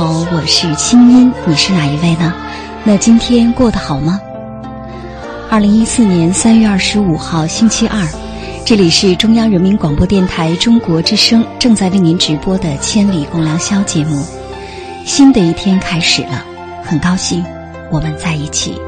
好，我是清音，你是哪一位呢？那今天过得好吗？二零一四年三月二十五号星期二，这里是中央人民广播电台中国之声正在为您直播的《千里共良宵》节目。新的一天开始了，很高兴我们在一起。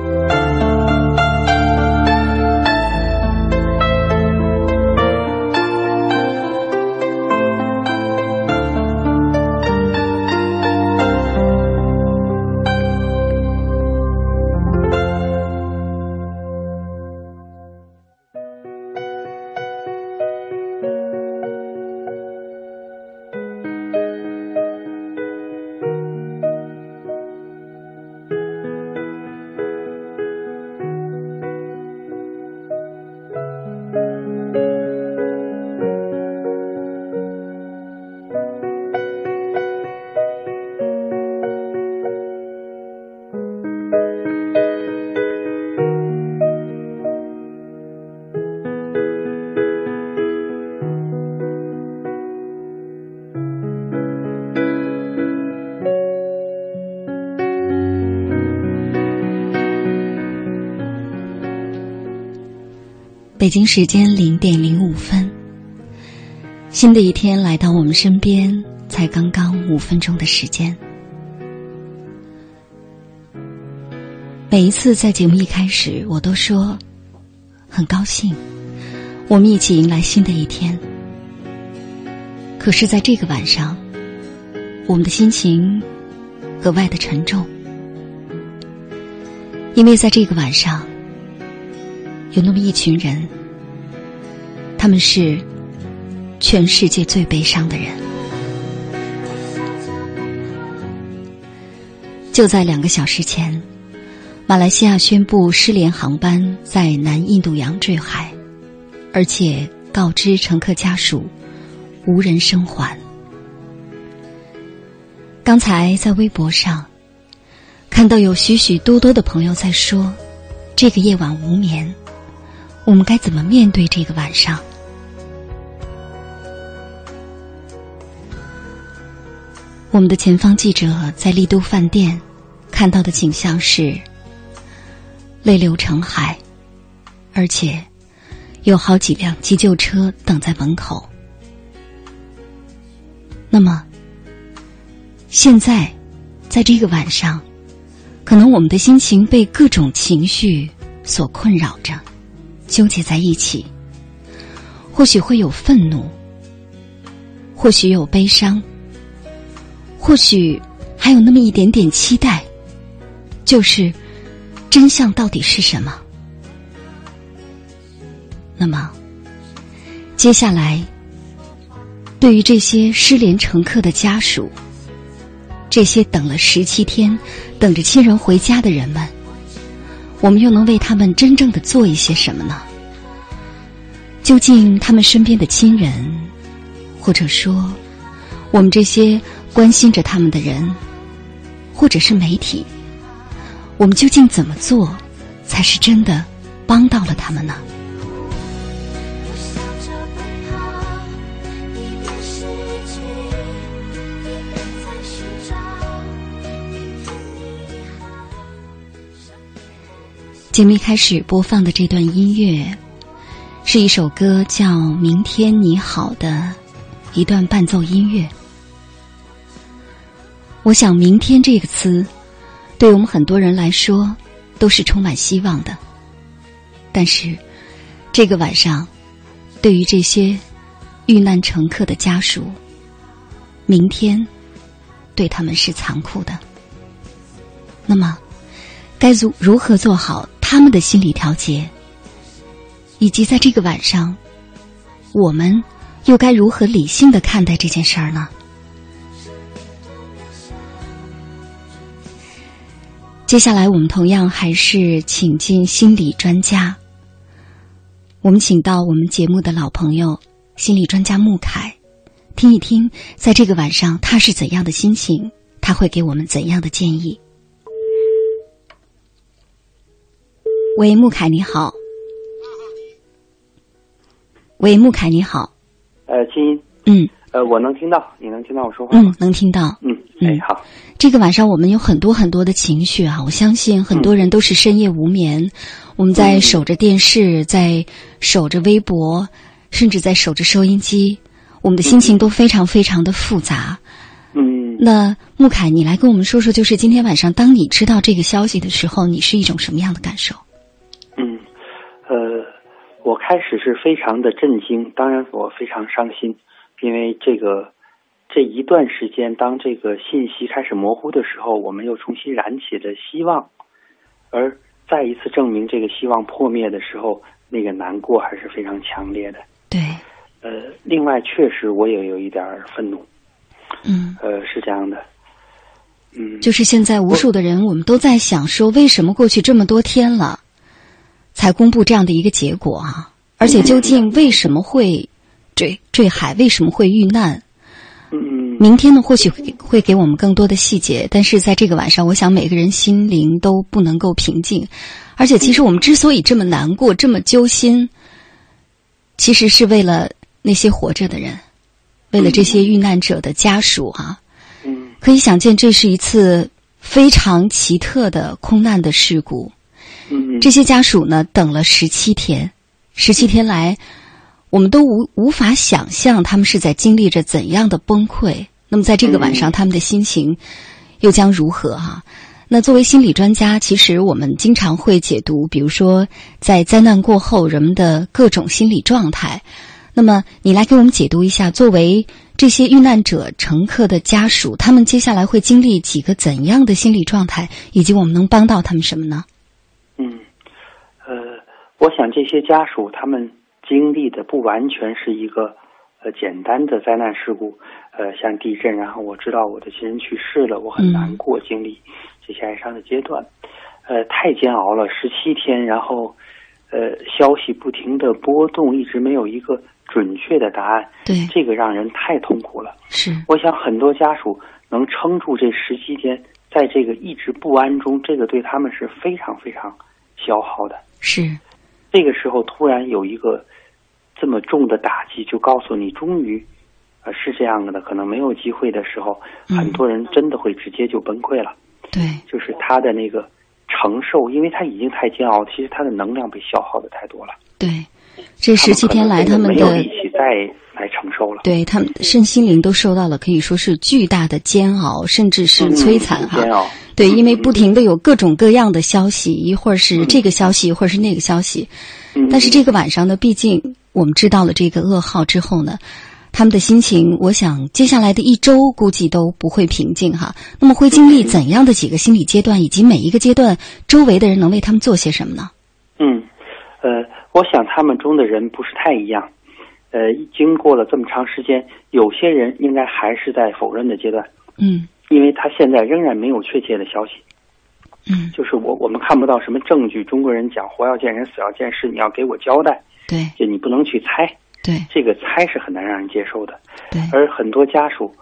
京时间零点零五分，新的一天来到我们身边，才刚刚五分钟的时间。每一次在节目一开始，我都说很高兴，我们一起迎来新的一天。可是，在这个晚上，我们的心情格外的沉重，因为在这个晚上。有那么一群人，他们是全世界最悲伤的人。就在两个小时前，马来西亚宣布失联航班在南印度洋坠海，而且告知乘客家属无人生还。刚才在微博上看到有许许多多的朋友在说，这个夜晚无眠。我们该怎么面对这个晚上？我们的前方记者在丽都饭店看到的景象是泪流成海，而且有好几辆急救车等在门口。那么，现在在这个晚上，可能我们的心情被各种情绪所困扰着，纠结在一起。或许会有愤怒，或许有悲伤，或许还有那么一点点期待，就是真相到底是什么？那么，接下来，对于这些失联乘客的家属，这些等了十七天、等着亲人回家的人们，我们又能为他们真正的做一些什么呢？究竟他们身边的亲人，或者说我们这些关心着他们的人，或者是媒体，我们究竟怎么做，才是真的帮到了他们呢？节目一开始播放的这段音乐。是一首歌，叫《明天你好》的一段伴奏音乐。我想，“明天”这个词，对我们很多人来说都是充满希望的。但是，这个晚上，对于这些遇难乘客的家属，明天对他们是残酷的。那么，该如如何做好他们的心理调节？以及在这个晚上，我们又该如何理性的看待这件事儿呢？接下来，我们同样还是请进心理专家。我们请到我们节目的老朋友，心理专家穆凯，听一听在这个晚上他是怎样的心情，他会给我们怎样的建议。喂，穆凯，你好。喂，穆凯，你好。呃，青音。嗯。呃，我能听到，你能听到我说话嗯，能听到。嗯。哎，好。这个晚上我们有很多很多的情绪啊！我相信很多人都是深夜无眠，我们在守着电视，在守着微博，甚至在守着收音机，我们的心情都非常非常的复杂。嗯。那穆凯，你来跟我们说说，就是今天晚上，当你知道这个消息的时候，你是一种什么样的感受？嗯，呃。我开始是非常的震惊，当然我非常伤心，因为这个这一段时间，当这个信息开始模糊的时候，我们又重新燃起了希望，而再一次证明这个希望破灭的时候，那个难过还是非常强烈的。对，呃，另外确实我也有一点愤怒。嗯，呃，是这样的，嗯，就是现在无数的人，我们都在想说，为什么过去这么多天了？才公布这样的一个结果啊！而且究竟为什么会坠坠海？为什么会遇难？明天呢？或许会会给我们更多的细节。但是在这个晚上，我想每个人心灵都不能够平静。而且，其实我们之所以这么难过、这么揪心，其实是为了那些活着的人，为了这些遇难者的家属啊。嗯，可以想见，这是一次非常奇特的空难的事故。这些家属呢，等了十七天，十七天来，我们都无无法想象他们是在经历着怎样的崩溃。那么，在这个晚上，他们的心情又将如何？哈，那作为心理专家，其实我们经常会解读，比如说在灾难过后人们的各种心理状态。那么，你来给我们解读一下，作为这些遇难者乘客的家属，他们接下来会经历几个怎样的心理状态，以及我们能帮到他们什么呢？嗯，呃，我想这些家属他们经历的不完全是一个呃简单的灾难事故，呃，像地震，然后我知道我的亲人去世了，我很难过，经历这些哀伤的阶段，呃，太煎熬了，十七天，然后呃，消息不停的波动，一直没有一个准确的答案，对，这个让人太痛苦了。是，我想很多家属能撑住这十七天。在这个一直不安中，这个对他们是非常非常消耗的。是，这个时候突然有一个这么重的打击，就告诉你，终于，呃，是这样的，可能没有机会的时候，很多人真的会直接就崩溃了。对，就是他的那个承受，因为他已经太煎熬，其实他的能量被消耗的太多了。对，这十七天来，他们没有力气再。来承受了，对他们身心灵都受到了可以说是巨大的煎熬，甚至是摧残哈。对，因为不停的有各种各样的消息，一会儿是这个消息，一会儿是那个消息。但是这个晚上呢，毕竟我们知道了这个噩耗之后呢，他们的心情，我想接下来的一周估计都不会平静哈。那么会经历怎样的几个心理阶段，以及每一个阶段周围的人能为他们做些什么呢？嗯，呃，我想他们中的人不是太一样。呃，经过了这么长时间，有些人应该还是在否认的阶段。嗯，因为他现在仍然没有确切的消息。嗯，就是我我们看不到什么证据。中国人讲活要见人，死要见尸，你要给我交代。对，就你不能去猜。对，这个猜是很难让人接受的。对，而很多家属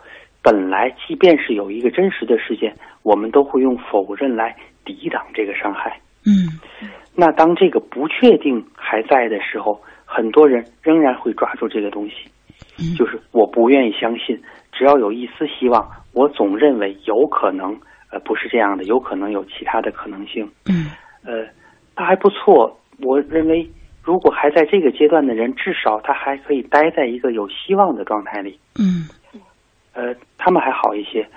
本来即便是有一个真实的事件，我们都会用否认来抵挡这个伤害。嗯，那当这个不确定还在的时候。很多人仍然会抓住这个东西，就是我不愿意相信，只要有一丝希望，我总认为有可能，呃，不是这样的，有可能有其他的可能性。嗯，呃，他还不错，我认为如果还在这个阶段的人，至少他还可以待在一个有希望的状态里。嗯，呃，他们还好一些，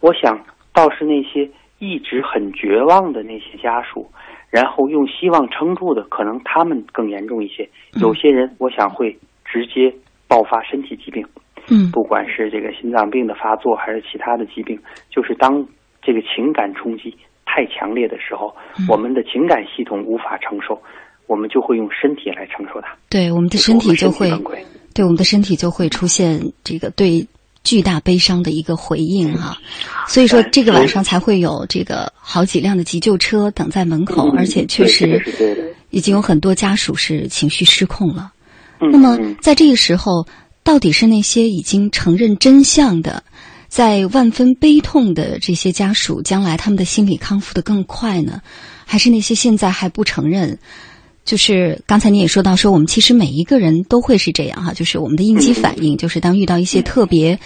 我想倒是那些一直很绝望的那些家属。然后用希望撑住的，可能他们更严重一些。有些人，我想会直接爆发身体疾病。嗯，不管是这个心脏病的发作，还是其他的疾病，就是当这个情感冲击太强烈的时候，我们的情感系统无法承受，我们就会用身体来承受它。对，我们的身体就会，对我们的身体就会出现这个对。巨大悲伤的一个回应哈，所以说这个晚上才会有这个好几辆的急救车等在门口，而且确实已经有很多家属是情绪失控了。那么在这个时候，到底是那些已经承认真相的，在万分悲痛的这些家属，将来他们的心理康复的更快呢，还是那些现在还不承认？就是刚才你也说到，说我们其实每一个人都会是这样哈，就是我们的应激反应，就是当遇到一些特别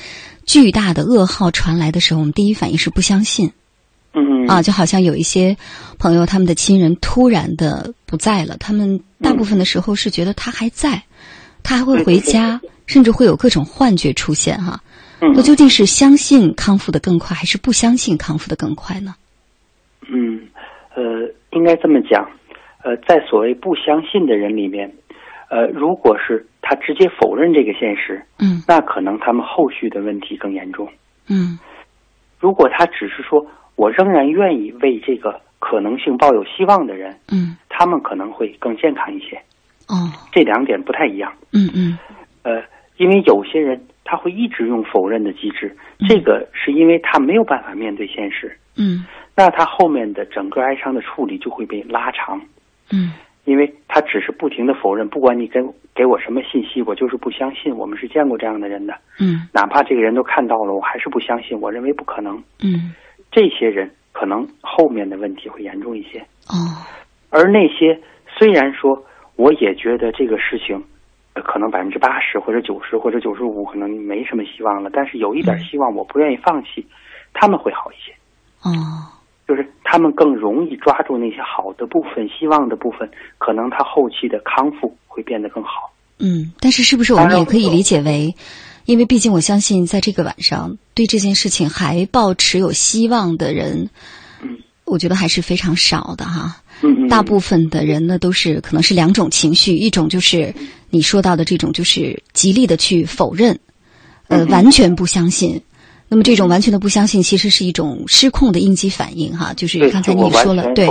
巨大的噩耗传来的时候，我们第一反应是不相信。嗯啊，就好像有一些朋友，他们的亲人突然的不在了，他们大部分的时候是觉得他还在，他还会回家，甚至会有各种幻觉出现哈。那究竟是相信康复的更快，还是不相信康复的更快呢？嗯，呃，应该这么讲。呃，在所谓不相信的人里面，呃，如果是他直接否认这个现实，嗯，那可能他们后续的问题更严重，嗯。如果他只是说我仍然愿意为这个可能性抱有希望的人，嗯，他们可能会更健康一些。哦，这两点不太一样。嗯嗯。呃，因为有些人他会一直用否认的机制，这个是因为他没有办法面对现实。嗯。那他后面的整个哀伤的处理就会被拉长。嗯，因为他只是不停的否认，不管你给给我什么信息，我就是不相信。我们是见过这样的人的，嗯，哪怕这个人都看到了，我还是不相信。我认为不可能，嗯，这些人可能后面的问题会严重一些。哦，而那些虽然说我也觉得这个事情，可能百分之八十或者九十或者九十五可能没什么希望了，但是有一点希望，我不愿意放弃，他们会好一些。哦。就是他们更容易抓住那些好的部分、希望的部分，可能他后期的康复会变得更好。嗯，但是是不是我们也可以理解为，因为毕竟我相信，在这个晚上对这件事情还抱持有希望的人，嗯，我觉得还是非常少的哈。嗯嗯，大部分的人呢，都是可能是两种情绪，一种就是你说到的这种，就是极力的去否认，呃，完全不相信。那么这种完全的不相信，其实是一种失控的应激反应，哈，就是刚才你也说了，对，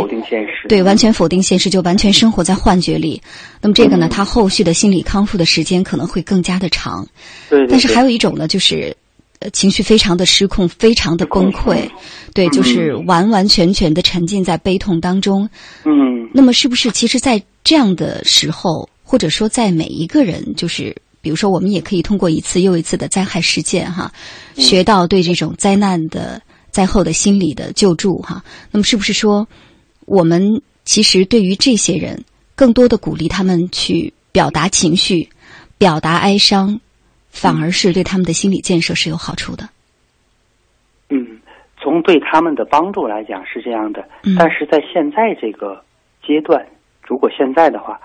对，完全否定现实，就完全生活在幻觉里。那么这个呢，他后续的心理康复的时间可能会更加的长。对，但是还有一种呢，就是呃情绪非常的失控，非常的崩溃，对，就是完完全全的沉浸在悲痛当中。嗯。那么是不是其实，在这样的时候，或者说在每一个人，就是。比如说，我们也可以通过一次又一次的灾害事件，哈，学到对这种灾难的灾后的心理的救助，哈。那么，是不是说，我们其实对于这些人，更多的鼓励他们去表达情绪、表达哀伤，反而是对他们的心理建设是有好处的？嗯，从对他们的帮助来讲是这样的，但是在现在这个阶段，如果现在的话，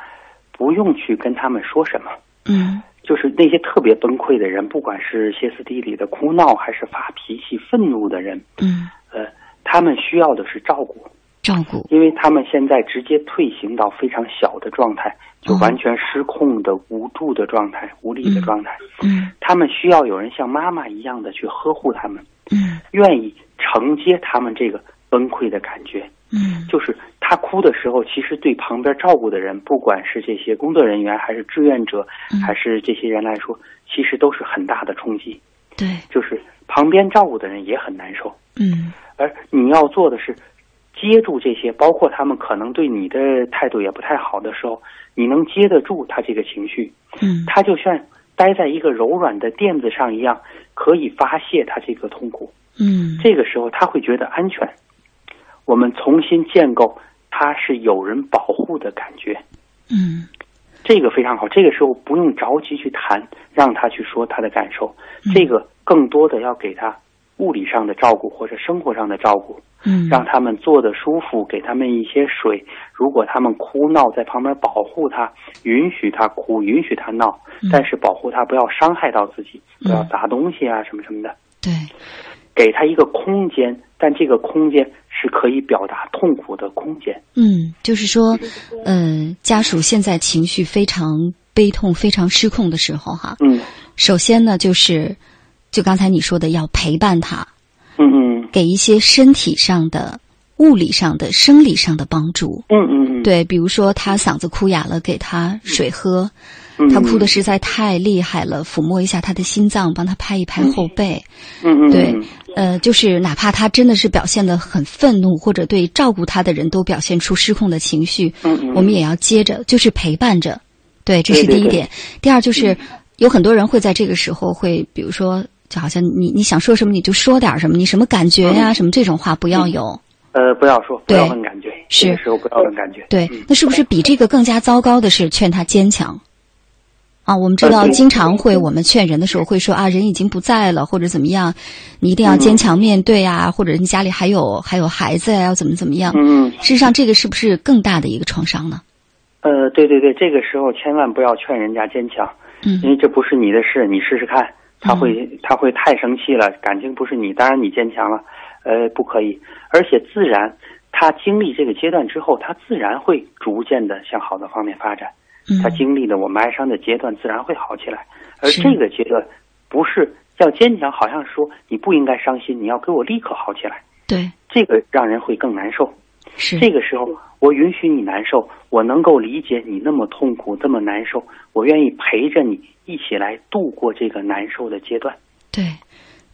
不用去跟他们说什么，嗯。就是那些特别崩溃的人，不管是歇斯底里的哭闹，还是发脾气、愤怒的人，嗯，呃，他们需要的是照顾，照顾，因为他们现在直接退行到非常小的状态，就完全失控的、无助的状态、无力的状态。嗯他们需要有人像妈妈一样的去呵护他们，嗯愿意承接他们这个崩溃的感觉。嗯就是他哭的时候，其实对旁边照顾的人，不管是这些工作人员，还是志愿者，嗯还是这些人来说，其实都是很大的冲击。对，就是旁边照顾的人也很难受，嗯而你要做的是接住这些，包括他们可能对你的态度也不太好的时候，你能接得住他这个情绪，嗯他就像待在一个柔软的垫子上一样，可以发泄他这个痛苦。嗯这个时候他会觉得安全。我们重新建构他是有人保护的感觉，嗯这个非常好。这个时候不用着急去谈，让他去说他的感受，嗯这个更多的要给他物理上的照顾或者生活上的照顾，嗯，让他们坐的舒服，给他们一些水。如果他们哭闹，在旁边保护他，允许他哭，允许他闹，但是保护他不要伤害到自己，不要砸东西啊什么什么的。对，给他一个空间，但这个空间是可以表达痛苦的空间。嗯，就是说，呃，家属现在情绪非常悲痛、非常失控的时候，哈，嗯首先呢，就是就刚才你说的，要陪伴他，嗯嗯给一些身体上的、物理上的、生理上的帮助。嗯嗯嗯，对，比如说他嗓子哭哑了，给他水喝；嗯他哭的实在太厉害了，抚摸一下他的心脏，帮他拍一拍后背。嗯嗯对，呃，就是哪怕他真的是表现的很愤怒，或者对照顾他的人都表现出失控的情绪，嗯嗯我们也要接着，就是陪伴着。对，这是对对对第一点。第二就是，有很多人会在这个时候会，比如说，就好像你你想说什么你就说点什么，你什么感觉呀、什么这种话不要有。呃，不要说，不要问感觉，是这个时候不要问感觉。对嗯，那是不是比这个更加糟糕的是劝他坚强？啊，我们知道，经常会我们劝人的时候会说啊，人已经不在了，或者怎么样，你一定要坚强面对啊，或者你家里还有还有孩子呀、要怎么怎么样。嗯嗯事实上，这个是不是更大的一个创伤呢？呃，对对对，这个时候千万不要劝人家坚强，嗯因为这不是你的事，你试试看，他会、他会太生气了，感情不是你，当然你坚强了，呃，不可以，而且自然他经历这个阶段之后，他自然会逐渐的向好的方面发展。嗯他经历了我们哀伤的阶段，自然会好起来。而这个阶段不是要坚强，好像说你不应该伤心，你要给我立刻好起来，对，这个让人会更难受。是这个时候，我允许你难受，我能够理解你那么痛苦、这么难受，我愿意陪着你一起来度过这个难受的阶段。对，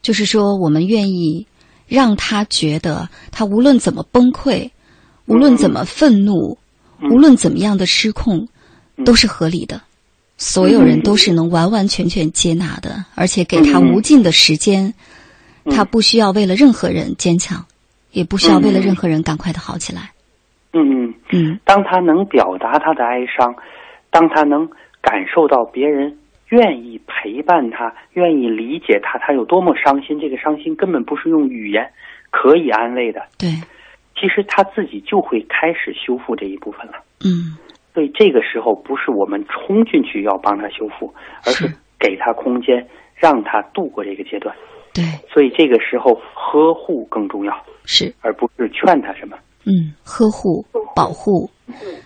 就是说，我们愿意让他觉得，他无论怎么崩溃，无论怎么愤怒，嗯。无论怎么样的失控，嗯。都是合理的。所有人都是能完完全全接纳的，而且给他无尽的时间，嗯。他不需要为了任何人坚强，也不需要为了任何人赶快的好起来。嗯嗯，嗯。当他能表达他的哀伤，当他能感受到别人愿意陪伴他、愿意理解他，他有多么伤心，这个伤心根本不是用语言可以安慰的。对，其实他自己就会开始修复这一部分了。嗯所以这个时候不是我们冲进去要帮他修复，而是是给他空间，让他度过这个阶段。对，所以这个时候呵护更重要，是而不是劝他什么。嗯，呵护、保护，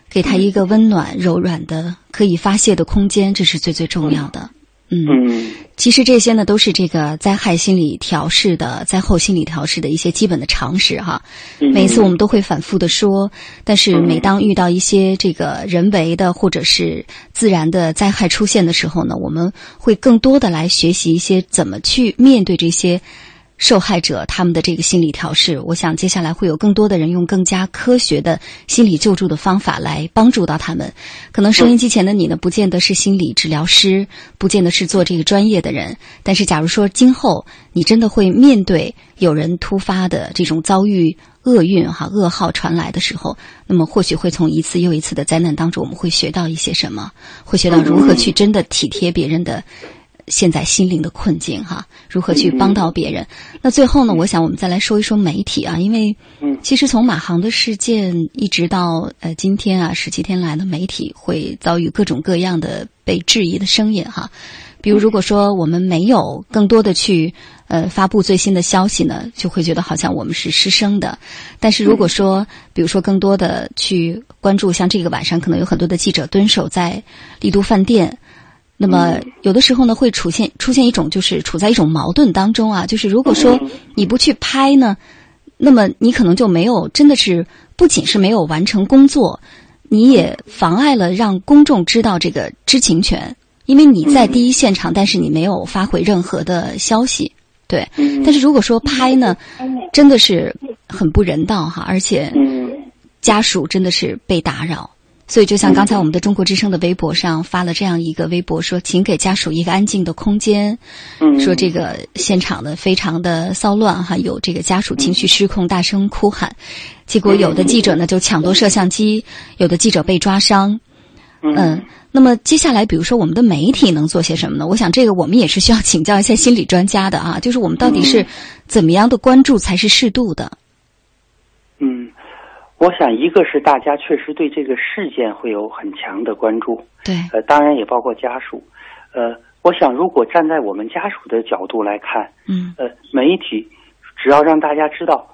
给他一个温暖、柔软的、可以发泄的空间，这是最最重要的。嗯，嗯。其实这些呢，都是这个灾害心理调试的、灾后心理调试的一些基本的常识哈。嗯。每次我们都会反复的说，但是每当遇到一些这个人为的或者是自然的灾害出现的时候呢，我们会更多的来学习一些怎么去面对这些受害者他们的这个心理调试。我想接下来会有更多的人用更加科学的心理救助的方法来帮助到他们。可能收音机前的你呢，不见得是心理治疗师，不见得是做这个专业的人，但是假如说今后你真的会面对有人突发的这种遭遇厄运哈噩耗传来的时候，那么或许会从一次又一次的灾难当中，我们会学到一些什么，会学到如何去真的体贴别人的。现在心灵的困境哈，如何去帮到别人？那最后呢，我想我们再来说一说媒体啊，因为嗯其实从马航的事件一直到呃今天啊十七天来的媒体会遭遇各种各样的被质疑的声音哈。比如，如果说我们没有更多的去呃发布最新的消息呢，就会觉得好像我们是失声的。但是如果说，比如说更多的去关注，像这个晚上可能有很多的记者蹲守在丽都饭店，那么有的时候呢会出现出现一种就是处在一种矛盾当中啊，就是如果说你不去拍呢，那么你可能就没有真的是不仅是没有完成工作，你也妨碍了让公众知道这个知情权。因为你在第一现场，但是你没有发回任何的消息，对。但是如果说拍呢，真的是很不人道哈，而且家属真的是被打扰。所以就像刚才我们的中国之声的微博上发了这样一个微博，说请给家属一个安静的空间，嗯说这个现场呢非常的骚乱哈，有这个家属情绪失控，大声哭喊，结果有的记者呢就抢夺摄像机，有的记者被抓伤，嗯。那么接下来，比如说我们的媒体能做些什么呢？我想这个我们也是需要请教一下心理专家的啊。就是我们到底是怎么样的关注才是适度的？嗯，我想一个是大家确实对这个事件会有很强的关注，对，呃，当然也包括家属。呃，我想如果站在我们家属的角度来看，嗯，呃，媒体只要让大家知道，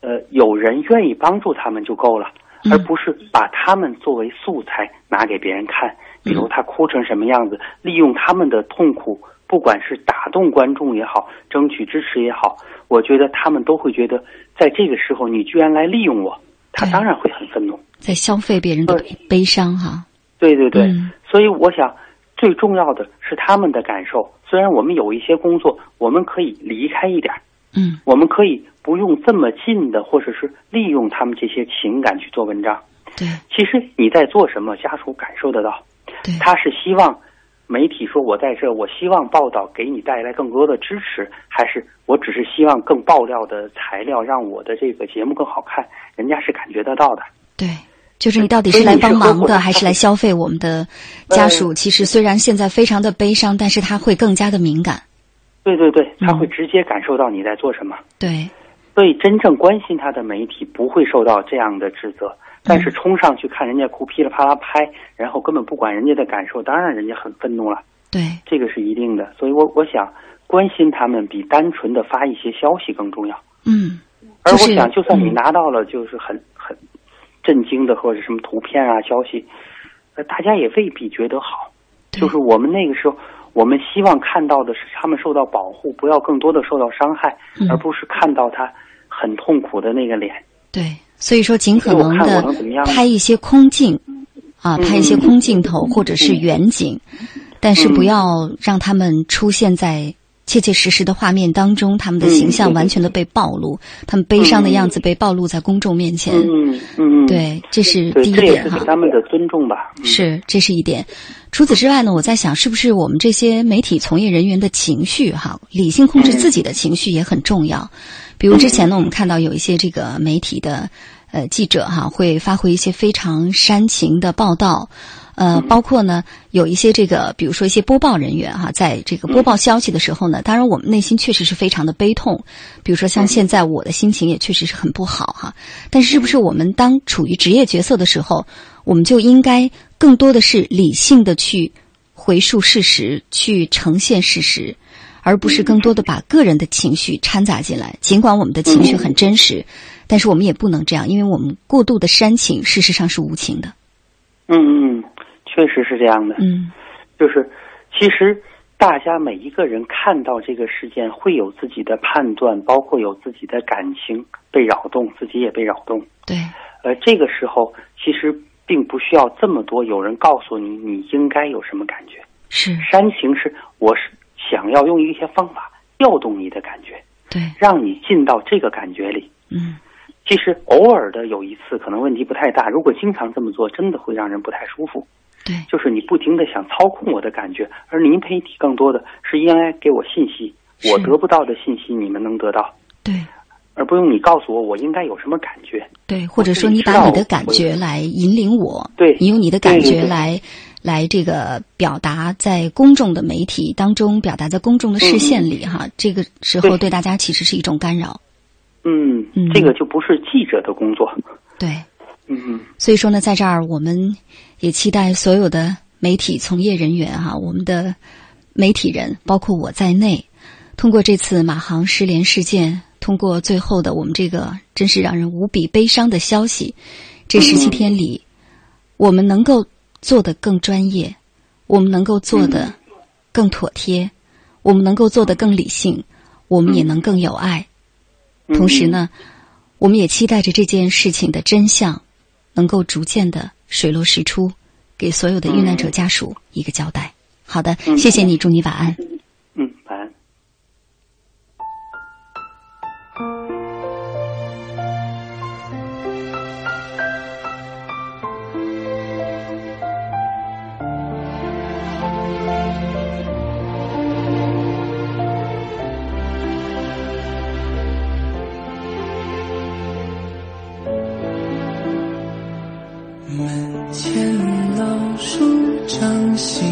呃，有人愿意帮助他们就够了，而不是把他们作为素材拿给别人看。比如他哭成什么样子，利用他们的痛苦，不管是打动观众也好，争取支持也好，我觉得他们都会觉得，在这个时候你居然来利用我，他当然会很愤怒，在消费别人的悲伤哈。对对对，所以我想最重要的是他们的感受。虽然我们有一些工作，我们可以离开一点，嗯，我们可以不用这么近的，或者是利用他们这些情感去做文章。对，其实你在做什么，家属感受得到。对他是希望媒体说我在这，我希望报道给你带来更多的支持，还是我只是希望更爆料的材料让我的这个节目更好看？人家是感觉得到的。对，就是你到底是来帮忙的，还是来消费我们的家属？其实虽然现在非常的悲伤，但是他会更加的敏感。对对对，他会直接感受到你在做什么。对，所以真正关心他的媒体不会受到这样的指责。但是冲上去看人家哭，噼里啪啦拍，然后根本不管人家的感受，当然人家很愤怒了。对，这个是一定的。所以我我想关心他们比单纯的发一些消息更重要。嗯，而我想，就算你拿到了就是很很震惊的或者什么图片啊消息，呃，大家也未必觉得好。就是我们那个时候，我们希望看到的是他们受到保护，不要更多的受到伤害，而不是看到他很痛苦的那个脸。对。所以说，尽可能的拍一些空镜，啊，拍一些空镜头或者是远景，但是不要让他们出现在切切实实的画面当中，他们的形象完全的被暴露，他们悲伤的样子被暴露在公众面前。嗯嗯，对，这是第一点哈。他们的尊重吧。是，这是一点。除此之外呢，我在想，是不是我们这些媒体从业人员的情绪哈，理性控制自己的情绪也很重要。比如之前呢，我们看到有一些这个媒体的呃记者哈，会发挥一些非常煽情的报道，呃，包括呢有一些这个，比如说一些播报人员哈，在这个播报消息的时候呢，当然我们内心确实是非常的悲痛。比如说像现在我的心情也确实是很不好哈，但是是不是我们当处于职业角色的时候，我们就应该更多的是理性的去回述事实，去呈现事实？而不是更多的把个人的情绪掺杂进来，尽管我们的情绪很真实，但是我们也不能这样，因为我们过度的煽情，事实上是无情的。嗯嗯，确实是这样的。嗯，就是其实大家每一个人看到这个事件，会有自己的判断，包括有自己的感情被扰动，自己也被扰动。对。呃，这个时候其实并不需要这么多有人告诉你你应该有什么感觉。是。煽情是我是。想要用一些方法调动你的感觉，对，让你进到这个感觉里。嗯，其实偶尔的有一次可能问题不太大，如果经常这么做，真的会让人不太舒服。对，就是你不停的想操控我的感觉，而您媒体更多的是应该给我信息，我得不到的信息你们能得到。对，而不用你告诉我我应该有什么感觉。对，或者说你把你的感觉来引领我。对，你用你的感觉来。来，这个表达在公众的媒体当中，表达在公众的视线里，哈，这个时候对大家其实是一种干扰。嗯，这个就不是记者的工作。对，嗯，所以说呢，在这儿我们也期待所有的媒体从业人员哈，我们的媒体人，包括我在内，通过这次马航失联事件，通过最后的我们这个真是让人无比悲伤的消息，这十七天里，我们能够做的更专业，我们能够做的更妥帖，我们能够做的更理性，我们也能更有爱。同时呢，我们也期待着这件事情的真相能够逐渐的水落石出，给所有的遇难者家属一个交代。好的，谢谢你，祝你晚安。门前老树长新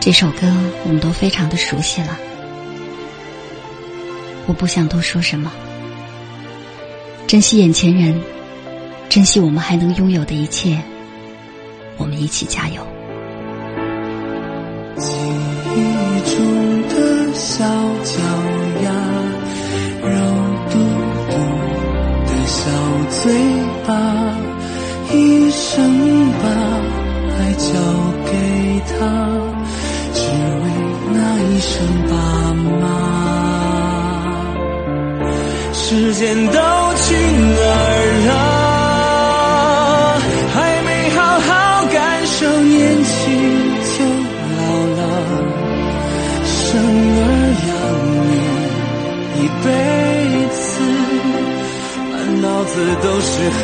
这首歌我们都非常的熟悉了，我不想多说什么。珍惜眼前人，珍惜我们还能拥有的一切，我们一起加油。记忆中的小脚丫，肉嘟嘟的小嘴巴，一生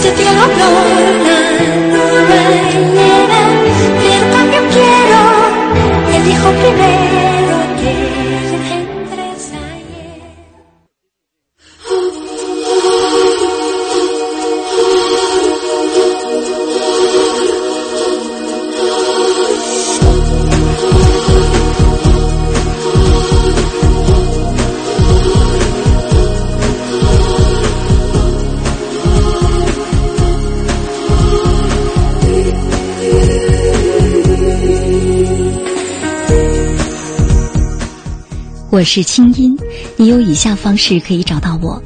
que te hablar. 我是清音，你有以下方式可以找到我：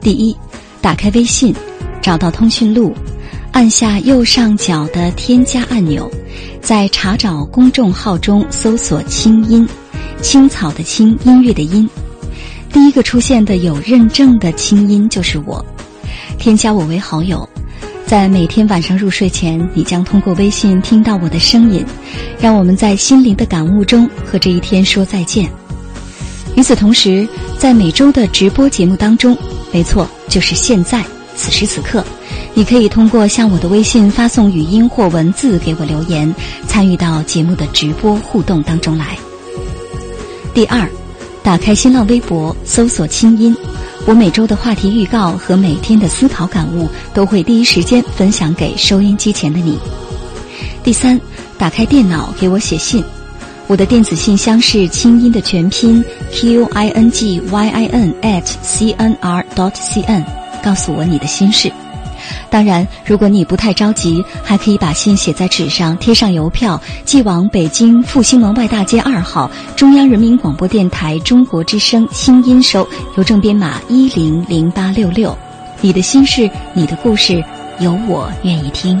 第一，打开微信，找到通讯录，按下右上角的添加按钮，在查找公众号中搜索“清音”，青草的青，音乐的音。第一个出现的有认证的清音就是我，添加我为好友。在每天晚上入睡前，你将通过微信听到我的声音，让我们在心灵的感悟中和这一天说再见。与此同时，在每周的直播节目当中，没错，就是现在此时此刻，你可以通过向我的微信发送语音或文字给我留言，参与到节目的直播互动当中来。第二，打开新浪微博，搜索“清音”。我每周的话题预告和每天的思考感悟都会第一时间分享给收音机前的你。第三，打开电脑给我写信，我的电子信箱是清音的全拼 q i n g y i n at c n r dot c n，告诉我你的心事。当然，如果你不太着急，还可以把信写在纸上，贴上邮票，寄往北京复兴门外大街二号中央人民广播电台中国之声清音收，邮政编码一零零八六六。你的心事，你的故事，有我愿意听。